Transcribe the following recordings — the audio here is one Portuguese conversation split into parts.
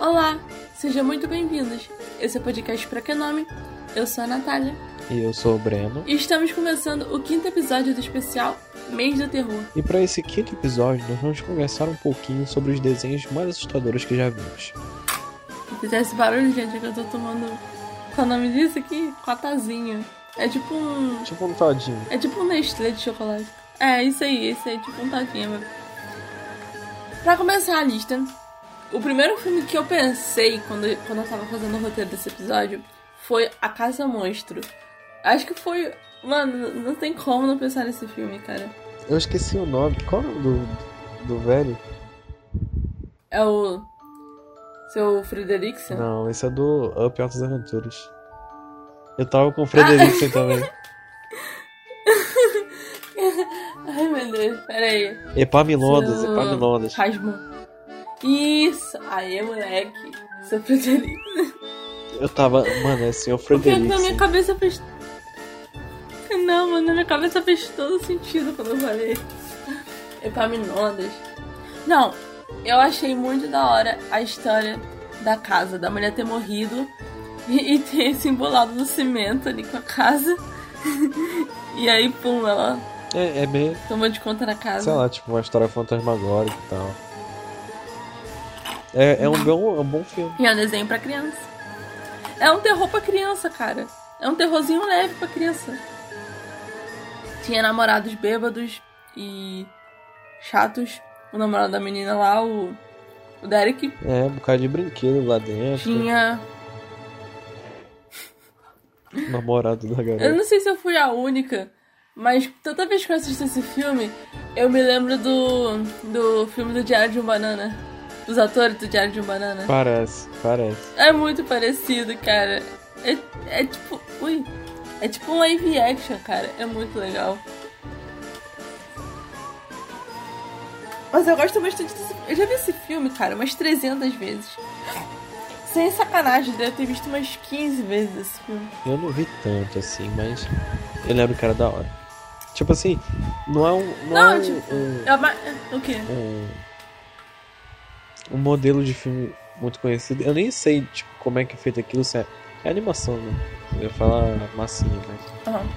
Olá, sejam muito bem-vindos. Esse é o podcast Pra Que Nome? Eu sou a Natália. E eu sou o Breno. E estamos começando o quinto episódio do especial Mês do Terror. E para esse quinto episódio, nós vamos conversar um pouquinho sobre os desenhos mais assustadores que já vimos. Se fizesse barulho, gente, é que eu tô tomando. Qual é o nome disso aqui? Cotazinho. É tipo um. Tipo um todinho. É tipo um Nestlé de chocolate. É, isso aí, isso aí, tipo um todinho. Mas... Pra começar a lista, o primeiro filme que eu pensei quando, quando eu tava fazendo o roteiro desse episódio foi A Casa Monstro. Acho que foi. Mano, não tem como não pensar nesse filme, cara. Eu esqueci o nome. Qual é o nome do, do velho? É o. Seu Frederiksen? Não, esse é do Up Altas Aventuras. Eu tava com o Frederiksen ah. também. Ai meu Deus, peraí. Epaminondas, Seu... Epaminondas. Rasmo. Isso! Aê, moleque. Seu Frederiksen. Eu tava. Mano, é senhor Frederiksen. Porque na minha cabeça fez não, mano, na minha cabeça fez todo sentido quando eu falei Epaminondas. Não, eu achei muito da hora a história da casa, da mulher ter morrido e, e ter esse embolado no cimento ali com a casa. e aí, pum, ela. É, é meio. Tomou de conta na casa. Sei lá, tipo, uma história fantasmagórica e tal. É, é, um, bom, é um bom filme. E é um desenho pra criança. É um terror pra criança, cara. É um terrorzinho leve pra criança tinha namorados bêbados e chatos. O namorado da menina lá, o, o Derek. É, um bocado de brinquedo lá dentro. Tinha. namorado da garota. Eu não sei se eu fui a única, mas toda vez que eu assisto esse filme, eu me lembro do, do filme do Diário de um Banana. Os atores do Diário de um Banana. Parece, parece. É muito parecido, cara. É, é tipo. Ui. É tipo um live action, cara. É muito legal. Mas eu gosto bastante desse Eu já vi esse filme, cara, umas 300 vezes. Sem sacanagem, deve ter visto umas 15 vezes esse filme. Eu não vi tanto assim, mas eu lembro que era da hora. Tipo assim, não é um. Não, não é um, tipo. Um, é uma... O quê? Um, um modelo de filme muito conhecido. Eu nem sei, tipo, como é que é feito aquilo, certo? É animação, né? Eu ia falar massinha, mas. Uhum.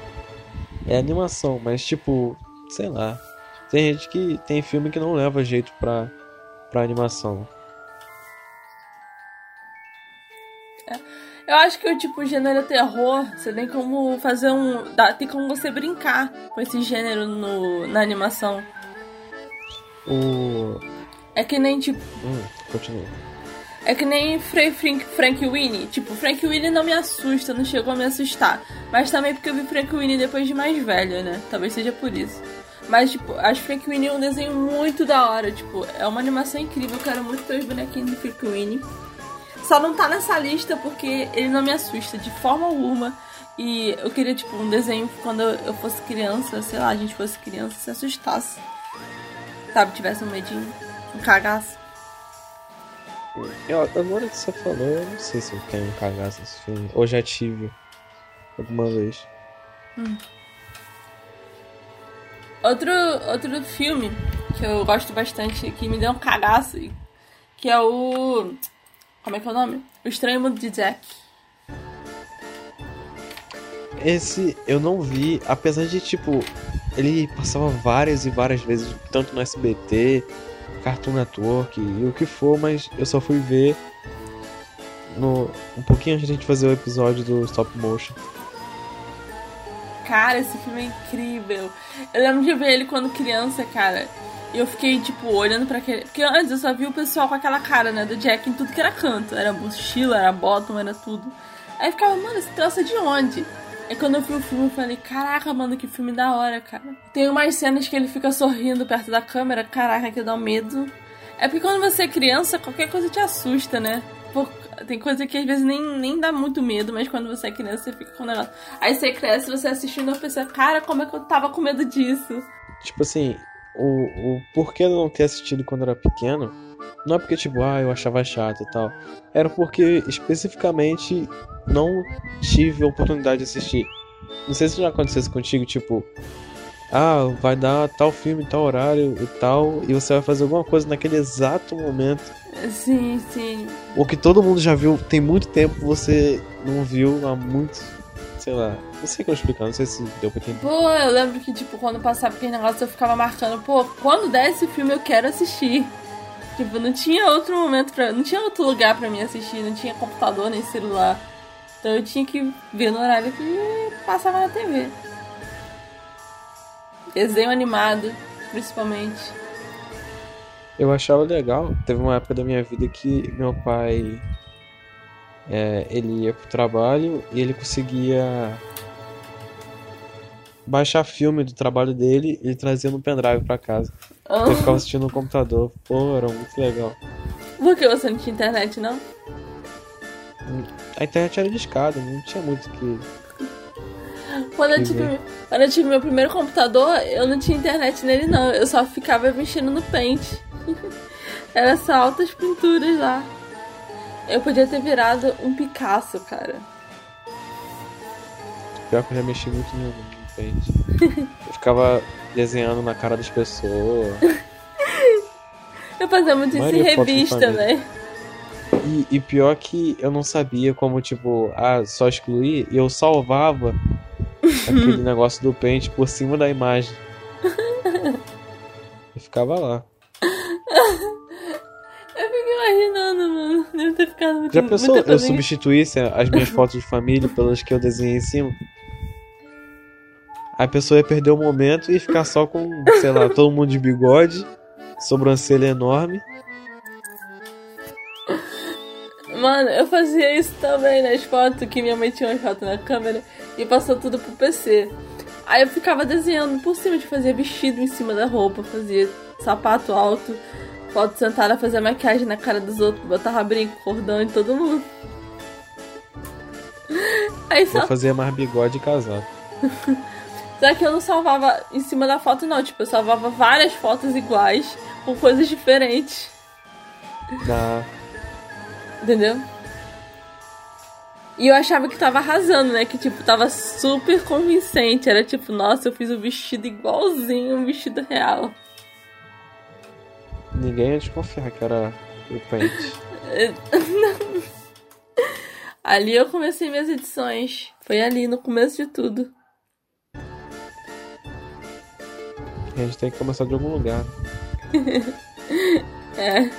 É animação, mas tipo, sei lá. Tem gente que. Tem filme que não leva jeito pra, pra animação. É. Eu acho que o tipo gênero terror, você tem como fazer um. Dá, tem como você brincar com esse gênero no, na animação. O. É que nem tipo. Hum, continua. É que nem Frank, Frank Winnie. Tipo, Frank Winnie não me assusta, não chegou a me assustar. Mas também porque eu vi Frank Winnie depois de mais velho, né? Talvez seja por isso. Mas, tipo, acho Frank Winnie um desenho muito da hora. Tipo, é uma animação incrível. Eu quero muito ter os bonequinhos do Frank Winnie. Só não tá nessa lista porque ele não me assusta de forma alguma. E eu queria, tipo, um desenho quando eu fosse criança, sei lá, a gente fosse criança, se assustasse. Sabe, tivesse um medinho, um cagaço. Eu, agora que você falou, eu não sei se eu tenho um cagaço nesse filme. Ou já tive alguma vez. Hum. Outro, outro filme que eu gosto bastante, que me deu um cagaço, que é o. Como é que é o nome? O Estranho Mundo de Jack. Esse eu não vi, apesar de, tipo, ele passava várias e várias vezes, tanto no SBT Cartoon Network e o que for, mas eu só fui ver no, um pouquinho antes de a gente fazer o episódio do Stop Motion. Cara, esse filme é incrível. Eu lembro de ver ele quando criança, cara. E eu fiquei, tipo, olhando para aquele. Porque antes eu só vi o pessoal com aquela cara, né? Do Jack em tudo que era canto. Era mochila, era bottom, era tudo. Aí eu ficava, mano, esse troço é de onde? É quando eu vi o filme, eu falei, caraca, mano, que filme da hora, cara. Tem umas cenas que ele fica sorrindo perto da câmera, caraca, que dá um medo. É porque quando você é criança, qualquer coisa te assusta, né? Por... Tem coisa que às vezes nem, nem dá muito medo, mas quando você é criança você fica com o negócio. Aí você cresce, você assistindo e pensa, cara, como é que eu tava com medo disso? Tipo assim, o, o porquê eu não ter assistido quando era pequeno, não é porque, tipo, ah, eu achava chato e tal. Era porque especificamente não tive a oportunidade de assistir. Não sei se já aconteceu contigo, tipo, ah, vai dar tal filme, tal horário e tal, e você vai fazer alguma coisa naquele exato momento. Sim, sim. O que todo mundo já viu tem muito tempo, você não viu há muito. Sei lá. Não sei como explicar, não sei se deu pra entender. Pô, eu lembro que, tipo, quando passava aquele negócio eu ficava marcando, pô, quando der esse filme eu quero assistir. Tipo, não tinha outro momento pra. Não tinha outro lugar pra mim assistir, não tinha computador nem celular. Então eu tinha que ver no horário que passava na TV. Desenho animado, principalmente. Eu achava legal. Teve uma época da minha vida que meu pai. É, ele ia pro trabalho e ele conseguia baixar filme do trabalho dele e ele trazia no pendrive pra casa. Oh. Eu ficava assistindo no computador. Pô, era muito legal. Por que você não tinha internet, não? A internet era de escada, não tinha muito que. Quando eu, tive, quando eu tive meu primeiro computador, eu não tinha internet nele, não. Eu só ficava mexendo no Paint. Era só altas pinturas lá. Eu podia ter virado um Picasso, cara. Pior que eu já mexi muito no, eu ficava desenhando na cara das pessoas. eu fazia muito isso em revista, velho. E, e, pior que eu não sabia como, tipo, ah, só excluir, e eu salvava aquele negócio do pente por cima da imagem. e ficava lá. Eu fico imaginando, mano. Deve ter ficado muito Já pensou eu substituísse as minhas fotos de família pelas que eu desenhei em cima? A pessoa ia perder o momento e ficar só com, sei lá, todo mundo de bigode, sobrancelha enorme. Mano, eu fazia isso também nas fotos, que minha mãe tinha uma foto na câmera e passou tudo pro PC. Aí eu ficava desenhando por cima, de fazer vestido em cima da roupa, fazia sapato alto, foto sentada, fazia maquiagem na cara dos outros, botava brinco, cordão em todo mundo. Aí só... Eu fazia mais bigode e casaco. Só que eu não salvava em cima da foto, não. Tipo, eu salvava várias fotos iguais, com coisas diferentes. Ah. Entendeu? E eu achava que tava arrasando, né? Que, tipo, tava super convincente. Era tipo, nossa, eu fiz o vestido igualzinho um vestido real. Ninguém ia desconfiar que era o pente. ali eu comecei minhas edições. Foi ali, no começo de tudo. A gente tem que começar de algum lugar. é.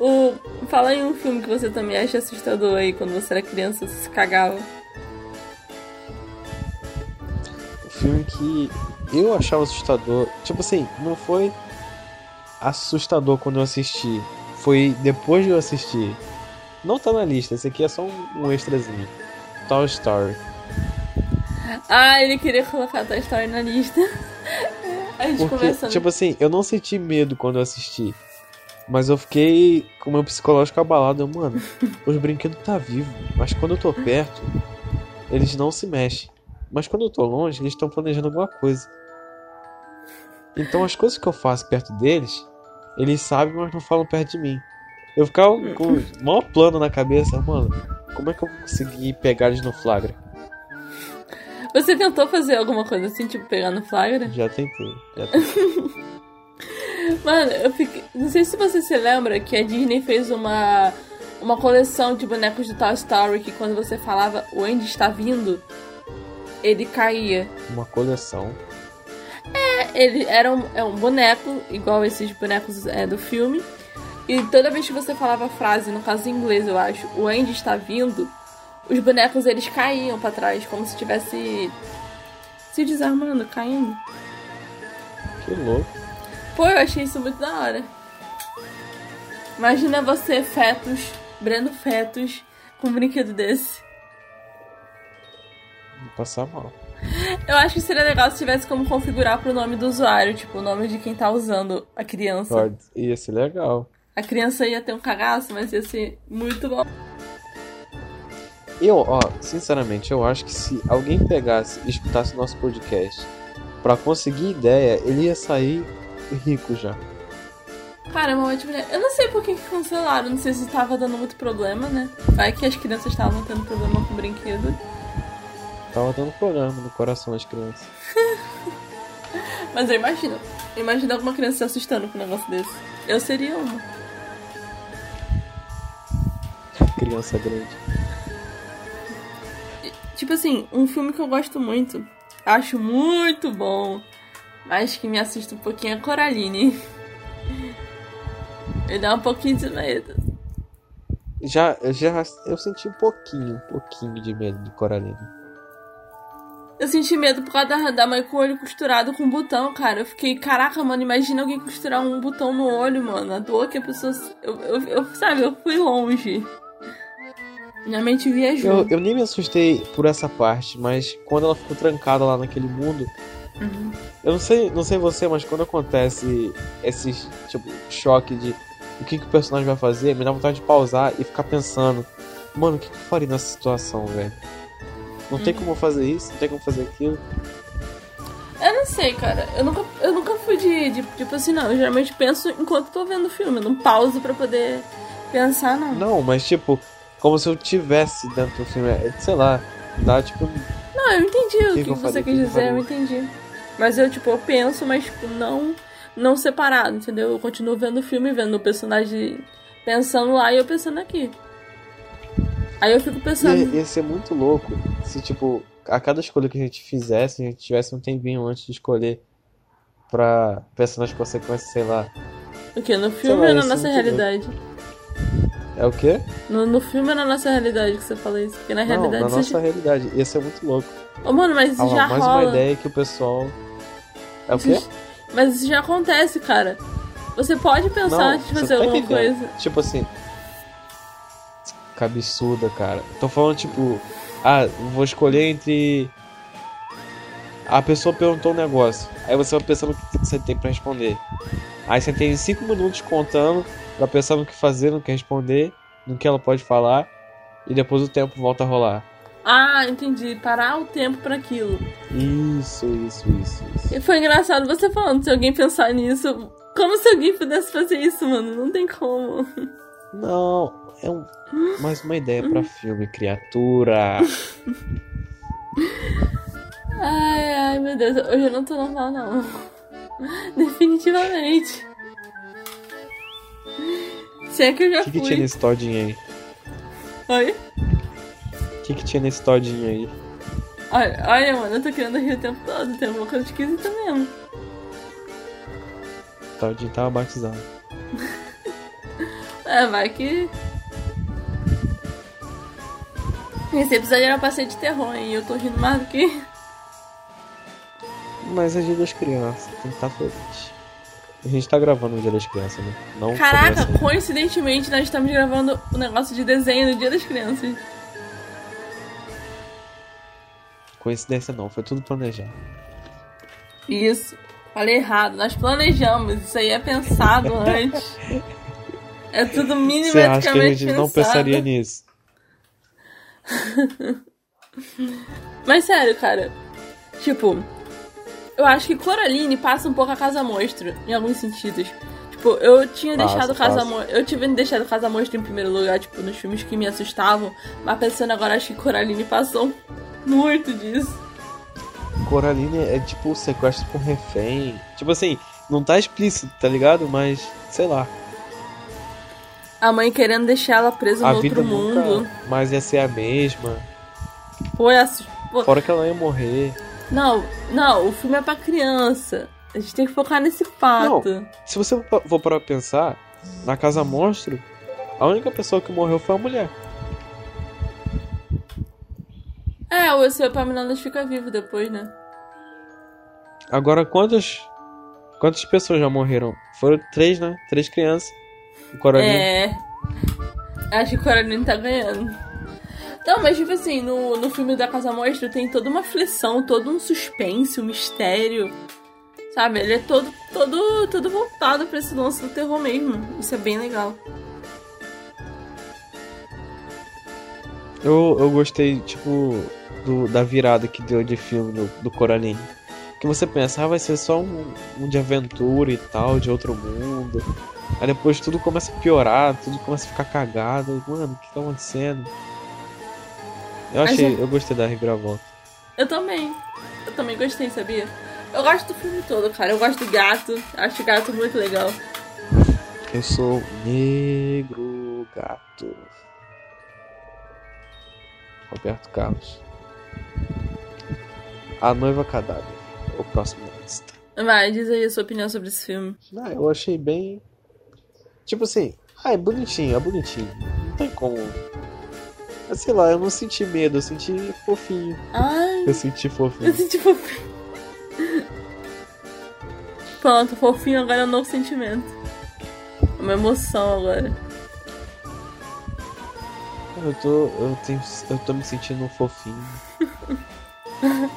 O... Fala em um filme que você também acha assustador aí, quando você era criança, você se cagava. O filme que eu achava assustador. Tipo assim, não foi assustador quando eu assisti. Foi depois de eu assistir. Não tá na lista, esse aqui é só um, um extrazinho. Toy Story. Ah, ele queria colocar Toy Story na lista. A gente Porque, conversando. Tipo assim, eu não senti medo quando eu assisti. Mas eu fiquei com o meu psicológico abalado. Eu, mano, os brinquedos tá vivo. Mas quando eu tô perto, eles não se mexem. Mas quando eu tô longe, eles estão planejando alguma coisa. Então as coisas que eu faço perto deles, eles sabem, mas não falam perto de mim. Eu ficava com o maior plano na cabeça, mano. Como é que eu vou conseguir pegar eles no flagra? Você tentou fazer alguma coisa assim, tipo pegar no flagra? Já tentei, já tentei. Mano, eu fiquei. Não sei se você se lembra que a Disney fez uma. Uma coleção de bonecos do Toy Story que quando você falava o Andy está vindo, ele caía. Uma coleção. É, ele era um, é um boneco, igual esses bonecos é, do filme. E toda vez que você falava a frase, no caso em inglês eu acho, o Andy está vindo, os bonecos eles caíam para trás, como se tivesse se desarmando, caindo. Que louco. Pô, eu achei isso muito da hora. Imagina você, fetos, Breno Fetos, com um brinquedo desse. Vou passar mal. Eu acho que seria legal se tivesse como configurar pro nome do usuário, tipo, o nome de quem tá usando a criança. Pode, ia ser legal. A criança ia ter um cagaço, mas ia ser muito bom. Eu, ó, sinceramente, eu acho que se alguém pegasse e escutasse nosso podcast pra conseguir ideia, ele ia sair rico já. Cara, é uma ótima ideia. Eu não sei por que cancelaram, não sei se tava dando muito problema, né? Vai que as crianças estavam tendo problema com o brinquedo. Tava dando programa no coração das crianças. Mas eu imagino. Imagina alguma criança se assustando com um negócio desse. Eu seria uma. Criança grande. Tipo assim, um filme que eu gosto muito, acho muito bom, mas que me assusta um pouquinho é Coraline. Me dá um pouquinho de medo. Já, já, eu senti um pouquinho, um pouquinho de medo de Coraline. Eu senti medo por causa da, da mãe com o olho costurado com um botão, cara. Eu fiquei, caraca, mano, imagina alguém costurar um botão no olho, mano. A dor que a pessoa. Eu, eu, eu sabe, eu fui longe. Minha mente viajou. Eu, eu nem me assustei por essa parte, mas quando ela ficou trancada lá naquele mundo. Uhum. Eu não sei, não sei você, mas quando acontece esse tipo, choque de o que, que o personagem vai fazer, me dá vontade de pausar e ficar pensando, mano, o que, que eu faria nessa situação, velho? Não tem Uhum. como eu fazer isso, não tem como fazer aquilo. Eu não sei, cara. Eu nunca, eu nunca fui de, de tipo assim, não. Eu geralmente penso enquanto tô vendo o filme. Eu não pauso pra poder pensar, não. Não, mas tipo, como se eu tivesse dentro do filme, é, sei lá, dá tipo. Não, eu entendi o Que que, que você quis Que que eu dizer, eu entendi. Mas eu, tipo, eu penso, mas tipo, não, não separado, entendeu? Eu continuo vendo o filme, vendo o personagem pensando lá e eu pensando aqui. Aí eu fico pensando. Ia, ia ser muito louco se, tipo, a cada escolha que a gente fizesse, a gente tivesse um tempinho antes de escolher pra pensar nas consequências, sei lá. O quê? No filme lá, ou na nossa realidade? É o quê? No, no filme ou na nossa realidade que você fala isso? Porque na Não, realidade na nossa realidade. Ia ser muito louco. Ô, mano, mas isso Ah, já mais rola. uma ideia que o pessoal. É o quê? Mas isso já acontece, cara. Você pode pensar de fazer tá alguma entendendo. coisa. Tipo assim. Absurda, cara. Tô falando, tipo. Ah, vou escolher entre. A pessoa perguntou um negócio. Aí você vai pensando o que você tem pra responder. Aí você tem 5 minutos contando pra pensar no que fazer, no que responder, no que ela pode falar. E depois o tempo volta a rolar. Ah, entendi. Parar o tempo pra aquilo. Isso, isso, isso, isso. E foi engraçado você falando, se alguém pensar nisso. Como se alguém pudesse fazer isso, mano? Não tem como. Não, é um, mais uma ideia pra filme, criatura. Ai, ai, meu Deus. Hoje eu não tô normal, não. Definitivamente. Se é que eu já O que, que fui. tinha nesse todinho aí? Oi? O que, que tinha nesse todinho aí? Olha, olha, mano, eu tô querendo rir o tempo todo. Tem uma coisa esquisita mesmo. O todinho tava batizado. É, vai que. Esse episódio era pra ser de terror, hein? Eu tô rindo mais do que. Mas é dia das crianças, tem que estar feliz. A gente tá gravando no dia das crianças, né? Não Caraca, começa- coincidentemente nós estamos gravando o negócio de desenho no Dia das Crianças. Coincidência não, foi tudo planejado. Isso. Falei errado. Nós planejamos. Isso aí é pensado antes. É tudo Você acha que a gente não pensado. pensaria nisso? Mas sério, cara. Tipo, eu acho que Coraline passa um pouco a Casa Monstro, em alguns sentidos. Tipo, eu tinha Passa, deixado Casa passa. Monstro. Eu tive deixado Casa Monstro em primeiro lugar, tipo, nos filmes que me assustavam. Mas pensando agora, acho que Coraline passou muito disso. Coraline é tipo o sequestro com refém. Tipo assim, não tá explícito, tá ligado? Mas, sei lá. A mãe querendo deixar ela presa A no vida outro mundo. mais ia ser a mesma. Pô, é pô, Fora que ela ia morrer. Não, não, o filme é pra criança. A gente tem que focar nesse fato. Se você for pra pensar, na Casa Monstro, a única pessoa que morreu foi a mulher. É, o seu Epaminondas fica vivo depois, né? Agora, quantas quantas pessoas já morreram? Foram três, né? Três crianças. O Coraline. É. Acho que o Coraline tá ganhando. Não, mas tipo assim, no, no filme da Casa Mostra tem toda uma aflição, todo um suspense, um mistério. Sabe? Ele é todo, todo, todo voltado pra esse lance do terror mesmo. Isso é bem legal. Eu, eu gostei, tipo, do, da virada que deu de filme do, do Coraline. Que você pensa, ah, vai ser só um, um de aventura e tal, de outro mundo. Aí depois tudo começa a piorar, tudo começa a ficar cagado. Mano, o que tá acontecendo? Eu achei, Mas eu gostei da reviravolta. Eu também. Eu também gostei, sabia? Eu gosto do filme todo, cara. Eu gosto do gato. Acho o gato muito legal. Eu sou negro gato. Roberto Carlos. A noiva cadáver. O próximo da lista. Vai, diz aí a sua opinião sobre esse filme. Ah, eu achei bem. Tipo assim, ah, é bonitinho, é bonitinho. Não tem como. Mas sei lá, eu não senti medo, eu senti fofinho. Ai, Eu senti eu fofinho. senti fofinho. Pronto, fofinho agora é um novo sentimento. É uma emoção agora. Eu tô. Eu, tenho, eu tô me sentindo fofinho.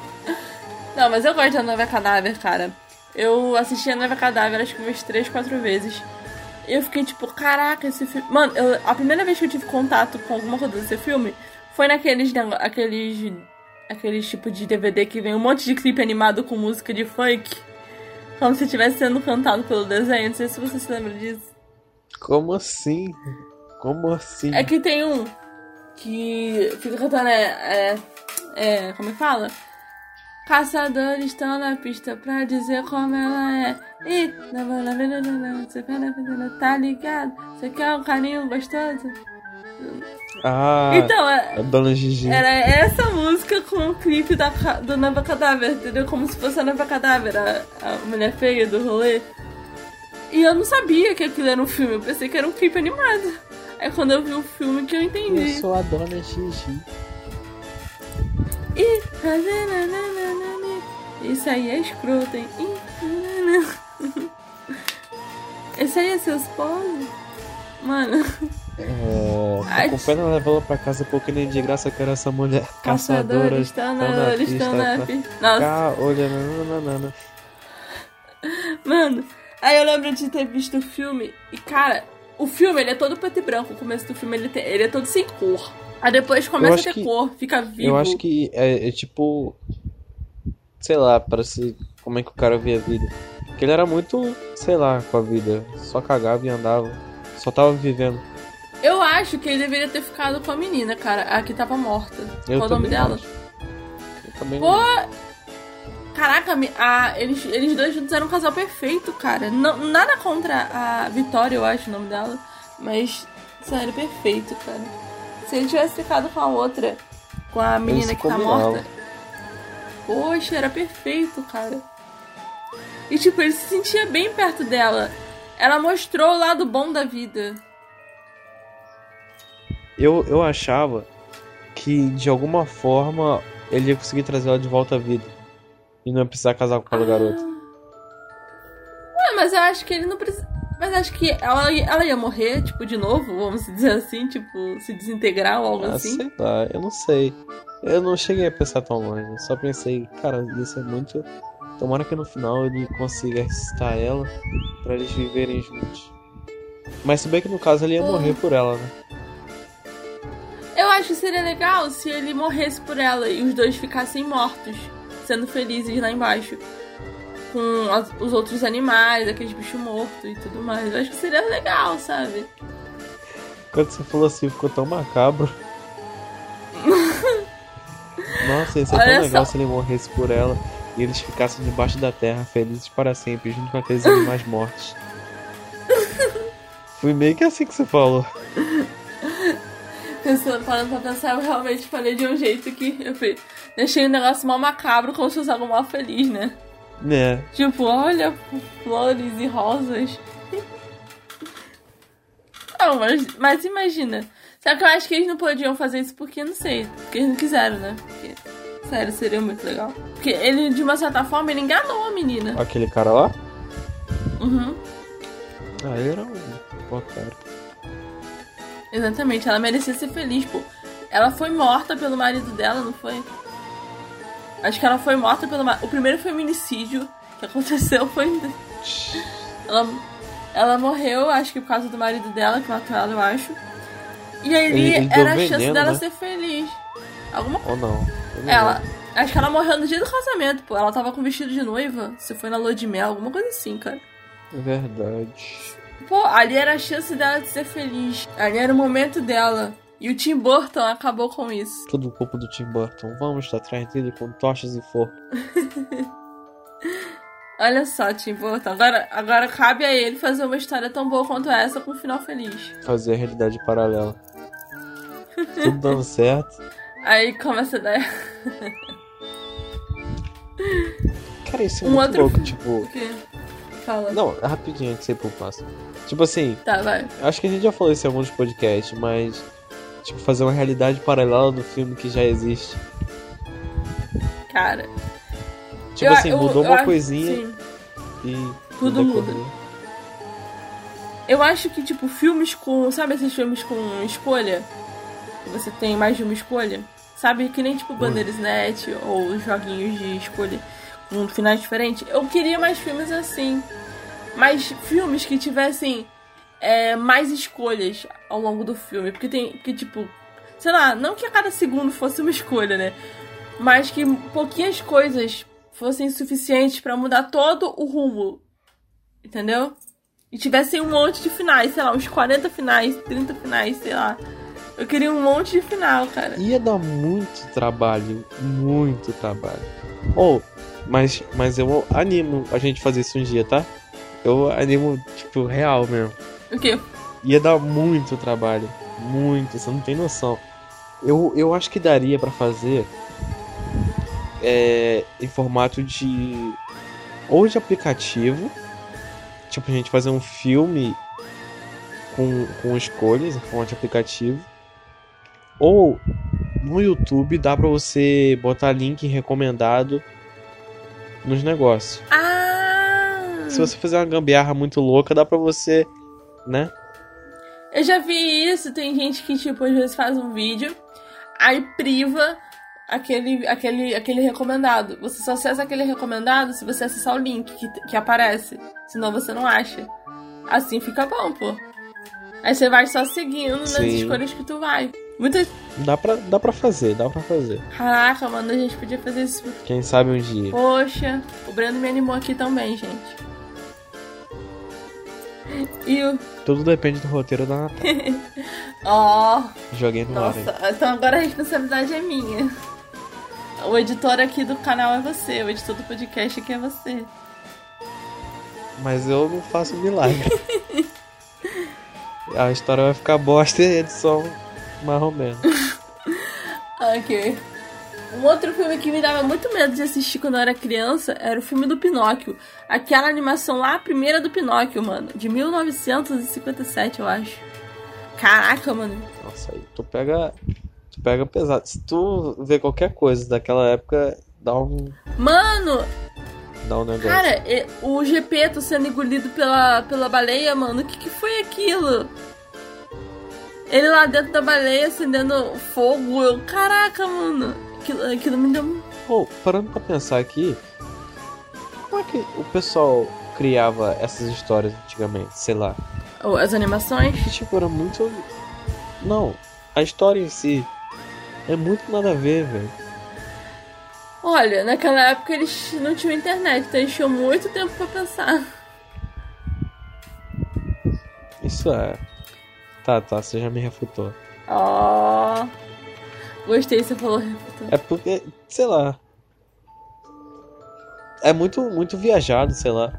Não, mas eu gosto da Noiva Cadáver, cara. Eu assisti a Noiva Cadáver acho que umas 3, 4 vezes. E eu fiquei tipo, caraca, esse filme. Mano, eu- a primeira vez que eu tive contato com alguma coisa desse filme foi naqueles. aqueles. aqueles tipo de DVD que vem um monte de clipe animado com música de funk. Como se estivesse sendo cantado pelo desenho. Não sei se você se lembra disso. Como assim? Como assim? É que tem um que fica cantando, é. é, é como é que fala? Caçadores estão na pista pra dizer como ela é. E, na bola, você tá ligado? Você quer um carinho gostoso? Ah, Então, é, a dona Gigi. era essa música com o clipe da, do Nova Cadáver, entendeu? Como se fosse a Nova Cadáver, a, a mulher feia do rolê. E eu não sabia que aquilo era um filme, eu pensei que era um clipe animado. Aí quando eu vi o filme que eu entendi. Eu sou a dona Gigi. Nananana. Isso aí é escroto, hein? Esse aí é seu esposo? Mano, É, Ai. com pena levar ela pra casa porque nem de graça quero essa mulher caçadora. estão na, eles estão na pra pista. Nossa, cá, olhando, nananana. mano. Aí eu lembro de ter visto o filme e, cara, o filme ele é todo preto e branco. O começo do filme ele, tem- ele é todo sem cor. Aí depois começa a ter que- cor, fica vivo. Eu acho que é, é tipo. Sei lá, parece como é que o cara via a vida. Que ele era muito, sei lá, com a vida. Só cagava e andava. Só tava vivendo. Eu acho que ele deveria ter ficado com a menina, cara. A que tava morta. Eu Qual o nome dela? acho. Eu também Pô, caraca, a, eles, eles dois juntos eram um casal perfeito, cara. Não, nada contra a Vitória, eu acho o nome dela. Mas, sério, perfeito, cara. Se ele tivesse ficado com a outra, com a menina que tá morta. Poxa, era perfeito, cara. E tipo, ele se sentia bem perto dela. Ela mostrou o lado bom da vida. Eu, eu achava que de alguma forma ele ia conseguir trazer ela de volta à vida. E não ia precisar casar com aquela garota. Ué, mas eu acho que ele não precisa. Mas acho que ela, ia- ela ia morrer, tipo, de novo, vamos dizer assim, tipo, se desintegrar ou algo Ah, assim. sei lá, eu não sei. Eu não cheguei a pensar tão longe. Eu só pensei, cara, isso é muito. Tomara que no final ele consiga ressuscitar ela pra eles viverem juntos. Mas se bem que no caso ele ia morrer por ela, né? Eu acho que seria legal se ele morresse por ela e os dois ficassem mortos, sendo felizes lá embaixo. Com as- os outros animais, aqueles bichos mortos e tudo mais. Eu acho que seria legal, sabe? Quando você falou assim, ficou tão macabro. Nossa, ia ser Olha tão legal só. se ele morresse por ela e eles ficassem debaixo da terra, felizes para sempre, junto com aqueles animais mortos. Foi meio que assim que você falou. Pensando, parando pra pensar, eu realmente falei de um jeito que eu fui- deixei o negócio mal macabro, como se fosse algo mal feliz, né? Né? Tipo, olha, flores e rosas. Não, mas, mas imagina. Só que eu acho que eles não podiam fazer isso porque, não sei, porque eles não quiseram, né? Porque, sério, seria muito legal. Porque ele, de uma certa forma, ele enganou a menina. Aquele cara lá? Uhum, Ah, ele era um otário. exatamente. Ela merecia ser feliz, pô. Ela foi morta pelo marido dela, não foi? Acho que ela foi morta pelo marido. O primeiro feminicídio que aconteceu foi. Ela, ela morreu, acho que por causa do marido dela, que matou ela, eu acho. E aí Ele- ele era a chance veneno, dela né? ser feliz. Alguma Ou não? Ela. Acho que ela morreu no dia do casamento, pô. Ela tava com vestido de noiva. Se foi na lua de mel, alguma coisa assim, cara. É verdade. Pô, ali era a chance dela de ser feliz. Ali era o momento dela. E o Tim Burton acabou com isso. Tudo culpa do Tim Burton. Vamos atrás dele com tochas e forca. Olha só, Tim Burton. Agora, agora cabe a ele fazer uma história tão boa quanto essa com um final feliz. Fazer a realidade paralela. Tudo dando certo. Aí começa a dar. Cara, isso é Um muito outro- louco, tipo. O quê? Fala. Não, é rapidinho antes de pro próximo. Tipo assim, Tá, vai. acho que a gente já falou isso em alguns podcasts, mas. Tipo, fazer uma realidade paralela do filme que já existe. Cara. Tipo eu- assim, eu- mudou eu uma coisinha e. Tudo muda. Eu acho que, tipo, filmes com. Sabe esses filmes com escolha? Você tem mais de uma escolha? Sabe? Que nem tipo Bandersnatch ou joguinhos de escolha com finais diferentes. Eu queria mais filmes assim. Mais filmes que tivessem é, mais escolhas ao longo do filme. Porque tem. Porque, tipo. Sei lá, não que a cada segundo fosse uma escolha, né? Mas que pouquinhas coisas fossem suficientes pra mudar todo o rumo. Entendeu? E tivessem um monte de finais, sei lá, uns 40 finais, 30 finais, sei lá. Eu queria um monte de final, cara. Ia dar muito trabalho, muito trabalho. Ou, mas, mas eu animo a gente fazer isso um dia, tá? Eu animo, tipo, real mesmo. O quê? Ia dar muito trabalho, muito, você não tem noção. Eu, eu acho que daria pra fazer é, em formato de ou de aplicativo, tipo a gente fazer um filme com, com escolhas em formato de aplicativo, ou no YouTube dá pra você botar link recomendado nos negócios. Ah! Se você fizer uma gambiarra muito louca, dá pra você, né? Eu já vi isso, tem gente que, tipo, às vezes faz um vídeo, aí priva aquele, aquele, aquele recomendado. Você só acessa aquele recomendado se você acessar o link que, que aparece. Senão você não acha. Assim fica bom, pô. Aí você vai só seguindo nas Sim. escolhas que tu vai. Muita. Dá pra, dá pra fazer, dá pra fazer. Caraca, mano, a gente podia fazer isso. Quem sabe um dia. Poxa, o Breno me animou aqui também, gente. E o. Tudo depende do roteiro da Natal. Ó. Joguei no ar. Nossa, então agora a responsabilidade é minha. O editor aqui do canal é você, o editor do podcast aqui é você. Mas eu não faço milagre. A história vai ficar bosta e a edição mais ou menos. Ok. Um outro filme que me dava muito medo de assistir quando eu era criança era o filme do Pinóquio. Aquela animação lá, a primeira do Pinóquio, mano. De 1957, eu acho. Caraca, mano. Nossa, aí tu pega. Tu pega pesado. Se tu vê qualquer coisa daquela época, dá um. Mano, Dá um negócio. cara, o Gepeto sendo engolido pela, pela baleia, mano. O que, que foi aquilo? Ele lá dentro da baleia acendendo fogo. Eu, caraca, mano. Aquilo, aquilo me deu. Pô, parando pra pensar aqui, como é que o pessoal criava essas histórias antigamente? Sei lá. Oh, as animações? Que tipo, era muito. Não, a história em si é muito nada a ver, velho. Olha, naquela época eles não tinham internet, então eles tinham muito tempo pra pensar. Isso é. Tá, tá, você já me refutou. Ó. Gostei, você falou. refutou. É porque, sei lá. É muito, muito viajado, sei lá.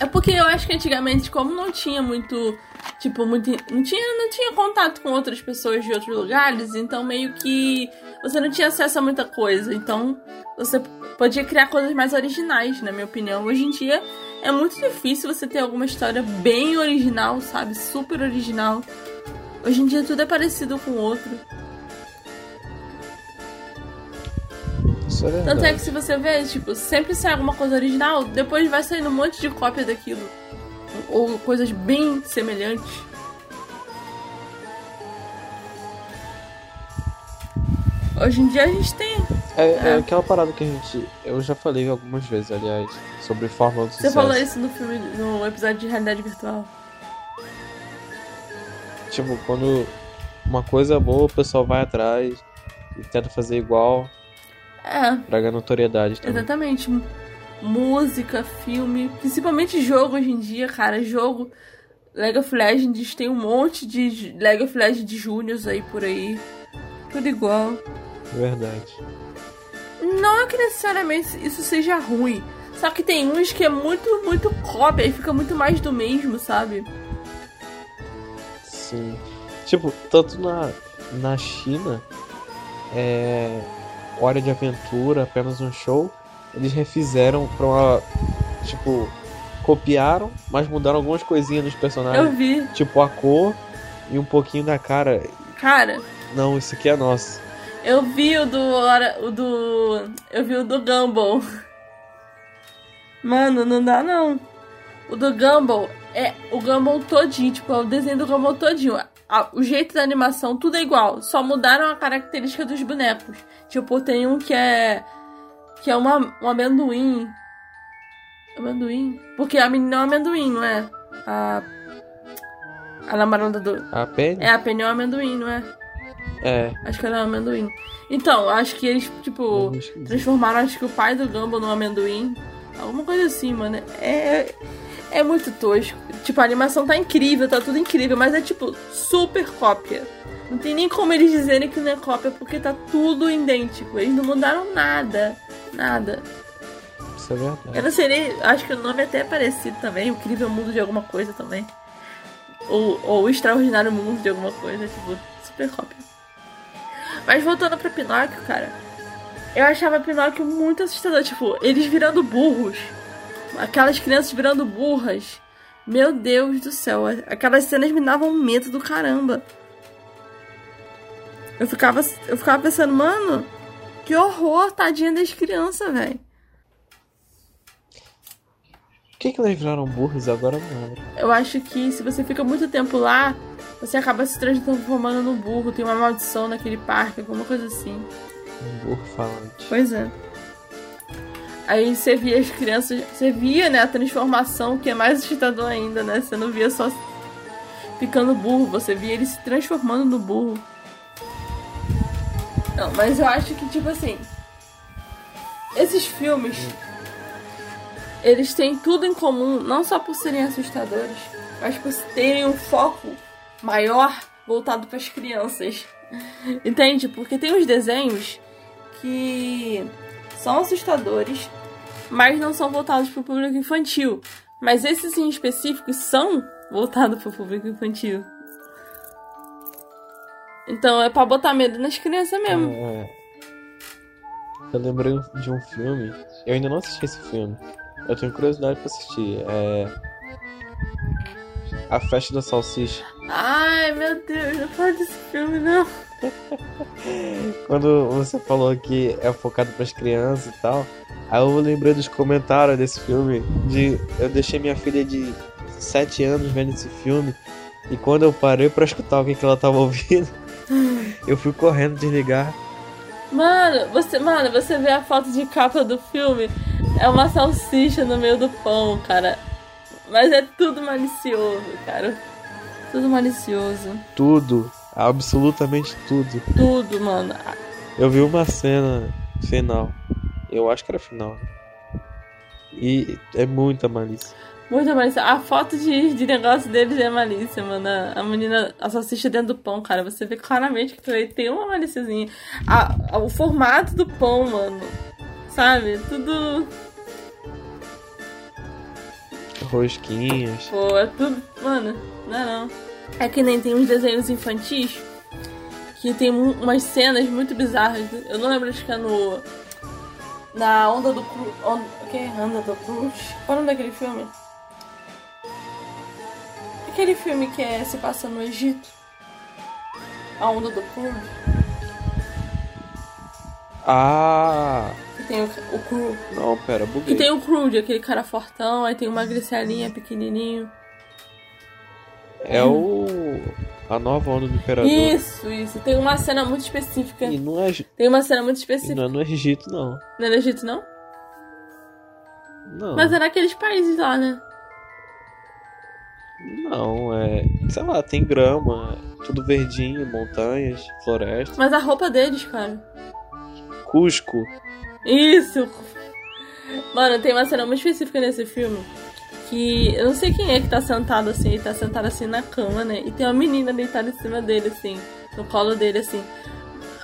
É porque eu acho que antigamente, como não tinha muito. Tipo, muito. Não tinha, não tinha contato com outras pessoas de outros lugares, então meio que. Você não tinha acesso a muita coisa. Então, você podia criar coisas mais originais, na minha opinião. Hoje em dia é muito difícil você ter alguma história bem original, sabe? Super original. Hoje em dia tudo é parecido com o outro. Isso é Tanto é que se você vê, tipo, sempre sai alguma coisa original, depois vai saindo um monte de cópia daquilo. Ou coisas bem semelhantes. Hoje em dia a gente tem É, é. é, aquela parada que a gente. Eu já falei algumas vezes, aliás, sobre fórmula do Você sucesso. falou isso no filme, no episódio de realidade virtual. Tipo, quando uma coisa é boa, o pessoal vai atrás e tenta fazer igual. É. Pra ganhar notoriedade também. Exatamente. Música, filme, principalmente jogo hoje em dia, cara. Jogo. League of Legends tem um monte de League of Legends Juniors aí por aí. Tudo igual. Verdade. Não é que necessariamente isso seja ruim. Só que tem uns que é muito, muito cópia e fica muito mais do mesmo, sabe? Sim. Tipo, tanto na, na China, é. Hora de Aventura, apenas um show, eles refizeram pra uma. Tipo, copiaram, mas mudaram algumas coisinhas nos personagens. Eu vi. Tipo a cor e um pouquinho da cara. Cara. Não, isso aqui é nosso. Eu vi o do. O do. Eu vi o do Gumball. Mano, não dá não. O do Gumball é o Gumball todinho, tipo, é o desenho do Gumball todinho. O jeito da animação, tudo é igual. Só mudaram a característica dos bonecos. Tipo, tem um que é. Que é uma, um amendoim. Amendoim? Porque a menina é um amendoim, não é? A. A namorada do. A Penny? É, a Penny é um amendoim, não é? É. Acho que era um amendoim. Então, acho que eles, tipo, transformaram acho que o pai do Gumball no amendoim. Alguma coisa assim, mano. É. É muito tosco. Tipo, a animação tá incrível, tá tudo incrível, mas é tipo super cópia. Não tem nem como eles dizerem que não é cópia, porque tá tudo idêntico. Eles não mudaram nada. Nada. Isso é verdade. Eu não sei nem. Acho que o nome é até parecido também. O Incrível Mundo de alguma coisa também. Ou, ou o Extraordinário Mundo de alguma coisa. Tipo, super cópia. Mas voltando pra Pinóquio, cara. Eu achava Pinóquio muito assustador. Tipo, eles virando burros. Aquelas crianças virando burras. Meu Deus do céu. Aquelas cenas me davam medo do caramba. Eu ficava, eu ficava pensando, mano, que horror, tadinha das crianças, velho. Por que, que elas viraram burros agora não Eu acho que se você fica muito tempo lá, você acaba se transformando no burro. Tem uma maldição naquele parque, alguma coisa assim. Um burro falante. Pois é. Aí você via as crianças, você via, né, a transformação, que é mais assustador ainda, né? Você não via só ficando burro, você via ele se transformando no burro. Não, mas eu acho que, tipo assim, esses filmes, eles têm tudo em comum, não só por serem assustadores, mas por terem um foco maior voltado para as crianças. Entende? Porque tem uns desenhos que são assustadores, mas não são voltados para o público infantil. Mas esses em específico são voltados para o público infantil. Então é para botar medo nas crianças mesmo. É, é. Eu lembrei de um filme. Eu ainda não assisti esse filme. Eu tenho curiosidade para assistir. É. A Festa da Salsicha. Ai meu Deus, não fala desse filme não. Quando você falou que é focado para as crianças e tal, aí eu lembrei dos comentários desse filme. De eu deixei minha filha de 7 anos vendo esse filme e quando eu parei para escutar o que, que ela tava ouvindo, eu fui correndo desligar. Mano, você, mano, você vê a foto de capa do filme, é uma salsicha no meio do pão, cara. Mas é tudo malicioso, cara. Tudo malicioso. Tudo. Absolutamente tudo. Tudo, mano. Eu vi uma cena final. Eu acho que era final. E é muita malícia. Muita malícia. A foto de, de negócio deles é malícia, mano. A menina, a salsicha dentro do pão, cara. Você vê claramente que tem uma malíciazinha. A, a, o formato do pão, mano. Sabe? Tudo. Rosquinhas. Pô, é tudo. Mano, não é não. É que nem tem uns desenhos infantis que tem umas cenas muito bizarras. Eu não lembro de que é no. Na Onda do Cruz. Onda, o que? Onda do Cruz? Qual é o nome daquele filme? Aquele filme que é, se passa no Egito. A Onda do Cruz. Ah! Que tem o, o Crew. Não, pera, buguei. Que tem o Crew, aquele cara fortão, aí tem uma gricelinha pequenininho. É o. A nova onda do Imperador. Isso, isso. Tem uma cena muito específica. E não é, Tem uma cena muito específica. não é no Egito, não. Não é no Egito, não? Não. Mas é naqueles países lá, né? Não, é. Sei lá, tem grama, tudo verdinho, montanhas, floresta. Mas a roupa deles, cara. Cusco. Isso! Mano, tem uma cena muito específica nesse filme. Que eu não sei quem é que tá sentado assim, ele tá sentado assim na cama, né? E tem uma menina deitada em cima dele, assim, no colo dele, assim.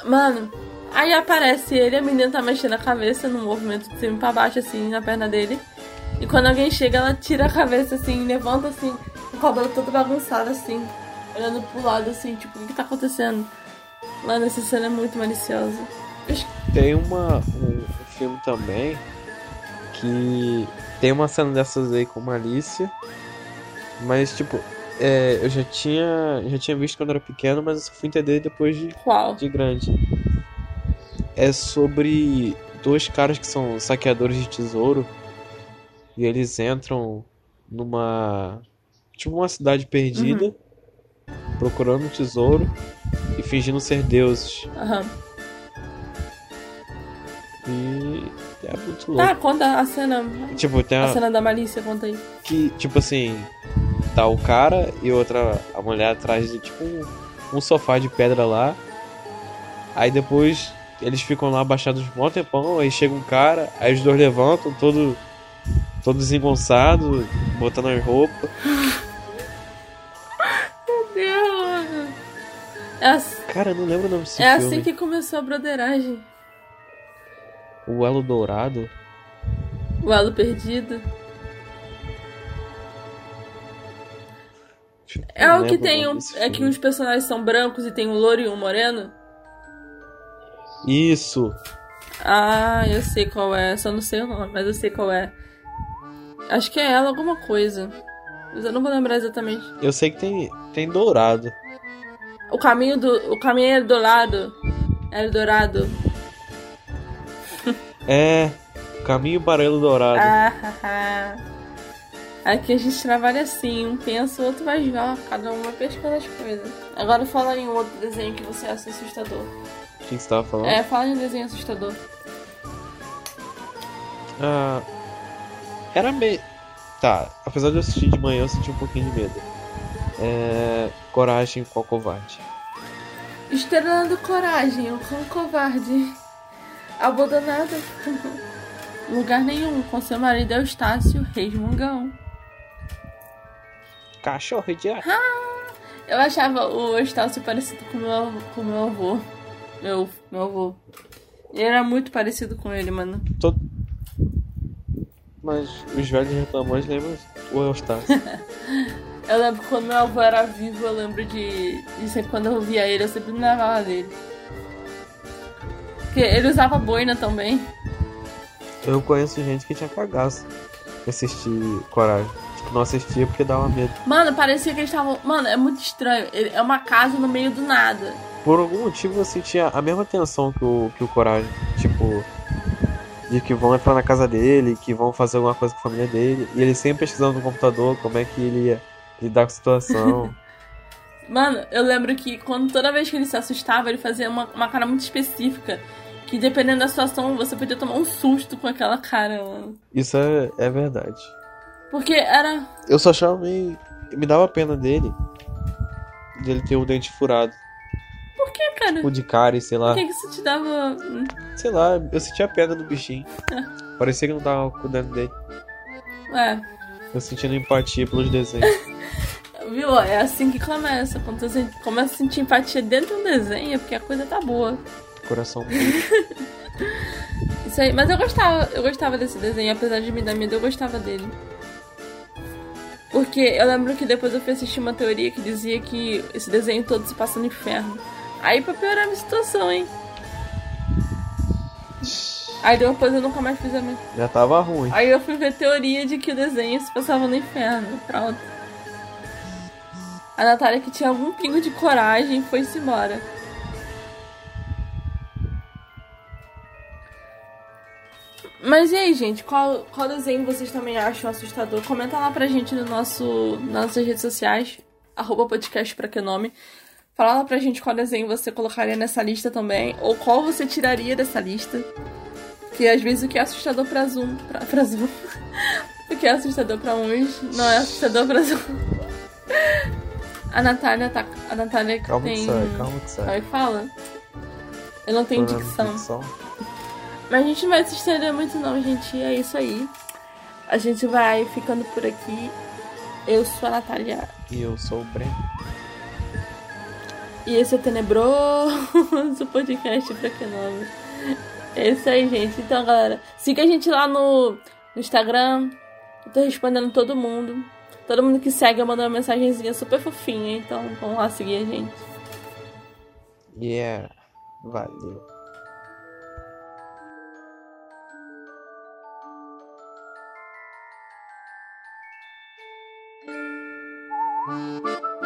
Mano, aí aparece ele, a menina tá mexendo a cabeça num movimento de cima pra baixo, assim, na perna dele. E quando alguém chega, ela tira a cabeça assim, levanta assim, o cabelo todo bagunçado, assim, olhando pro lado, assim, tipo, o que tá acontecendo? Mano, essa cena é muito maliciosa. Tem uma, um filme também que tem uma cena dessas aí com malícia, mas tipo, é, eu já tinha, já tinha visto quando era pequeno, mas eu fui entender depois de, de grande. É sobre dois caras que são saqueadores de tesouro e eles entram numa tipo uma cidade perdida procurando um tesouro e fingindo ser deuses. Aham. É muito louco. Tá, conta a cena. Tipo, tem A a, cena da malícia, conta aí. que, tipo assim, tá o cara e outra, a mulher atrás de tipo um, um sofá de pedra lá. Aí depois eles ficam lá abaixados um mó tempão, aí chega um cara, aí os dois levantam, todo, todo desengonçado, botando as roupas. Meu Deus! É, ass- Cara, eu não lembro o nome desse é filme. assim que começou a broderagem. O Elo Dourado. O elo perdido. É Não o que tem um. É que os personagens são brancos e tem um louro e um moreno? Isso. Ah, eu sei qual é. Só não sei o nome, mas eu sei qual é. Acho que é ela alguma coisa. Mas eu não vou lembrar exatamente. Eu sei que tem, tem dourado. O caminho do. O caminho é do lado. É dourado. É. Caminho para Elo Dourado. Ah. Aqui a gente trabalha assim, um pensa, o outro vai jogar, cada um vai pescando as coisas. Agora fala em um outro desenho que você acha assustador. O que você tava falando? É, fala em um desenho assustador. Ah, era meio. Tá, apesar de eu assistir de manhã, eu senti um pouquinho de medo. É. Coragem com a covarde. Estrelando coragem, o cão covarde. Abandonado. Lugar nenhum, com seu marido Eustácio, resmungão. Cachorro idiota. Eu achava o Eustácio parecido com meu, avô- com meu avô. Meu, meu avô. Ele era muito parecido com ele, mano. Todo... Mas os velhos reclamões lembram o Eustácio. Eu lembro que quando meu avô era vivo, eu lembro de, de sempre quando eu via ele, eu sempre me lembrava dele. Porque ele usava boina também. eu conheço gente que tinha cagaço de assistir Coragem. Tipo, não assistia porque dava medo. Mano, parecia que eles estavam. Mano, é muito estranho. É uma casa no meio do nada. Por algum motivo eu sentia a mesma tensão que o, que o Coragem. Tipo, de que vão entrar na casa dele, que vão fazer alguma coisa com a família dele. E ele sempre pesquisando no computador como é que ele ia lidar com a situação. Mano, eu lembro que quando toda vez que ele se assustava, ele fazia uma, uma cara muito específica. Que dependendo da situação, você podia tomar um susto com aquela cara, mano. Isso é, é verdade. Porque era. Eu só achava meio. Me dava pena dele. Dele ter o dente furado. Por que, cara? O de cárie, sei lá. Por que, que isso te dava. hum, Sei lá, eu sentia pena do bichinho. Parecia que não tava cuidando dele. É, Eu sentindo empatia pelos desenhos. viu? É assim que começa. Quando você começa a sentir empatia dentro de um desenho, é porque a coisa tá boa. Coração Isso aí. Mas eu gostava, eu gostava desse desenho, apesar de me dar medo, eu gostava dele. Porque eu lembro que depois eu fui assistir uma teoria que dizia que esse desenho todo se passa no inferno. Aí pra piorar a minha situação, hein? Aí depois eu nunca mais fiz a minha. Já tava ruim. Aí eu fui ver teoria de que o desenho se passava no inferno. Pronto. A Natália, que tinha algum pingo de coragem, foi-se embora. Mas e aí, gente? Qual, qual desenho vocês também acham assustador? Comenta lá pra gente no nosso, nas nossas redes sociais. arroba podcast pra que nome. Fala lá pra gente qual desenho você colocaria nessa lista também, ou qual você tiraria dessa lista. Que às vezes o que é assustador pra Zoom. Pra, pra Zoom. o que é assustador pra uns não é assustador pra Zoom. A Natália tá. A Natália Calma tem. que sai, calma que sai. Como é que fala? Eu não tenho dicção. dicção. Mas a gente não vai se estender muito não, gente. É isso aí. A gente vai ficando por aqui. Eu sou a Natália. E eu sou o Breno. E esse é o Tenebroso Podcast pra que nome. É isso aí, gente. Então, galera, siga a gente lá no, no Instagram. Eu tô respondendo todo mundo. Todo mundo que segue eu mando uma mensagenzinha super fofinha. Então, vamos lá seguir a gente. Yeah. Valeu. You.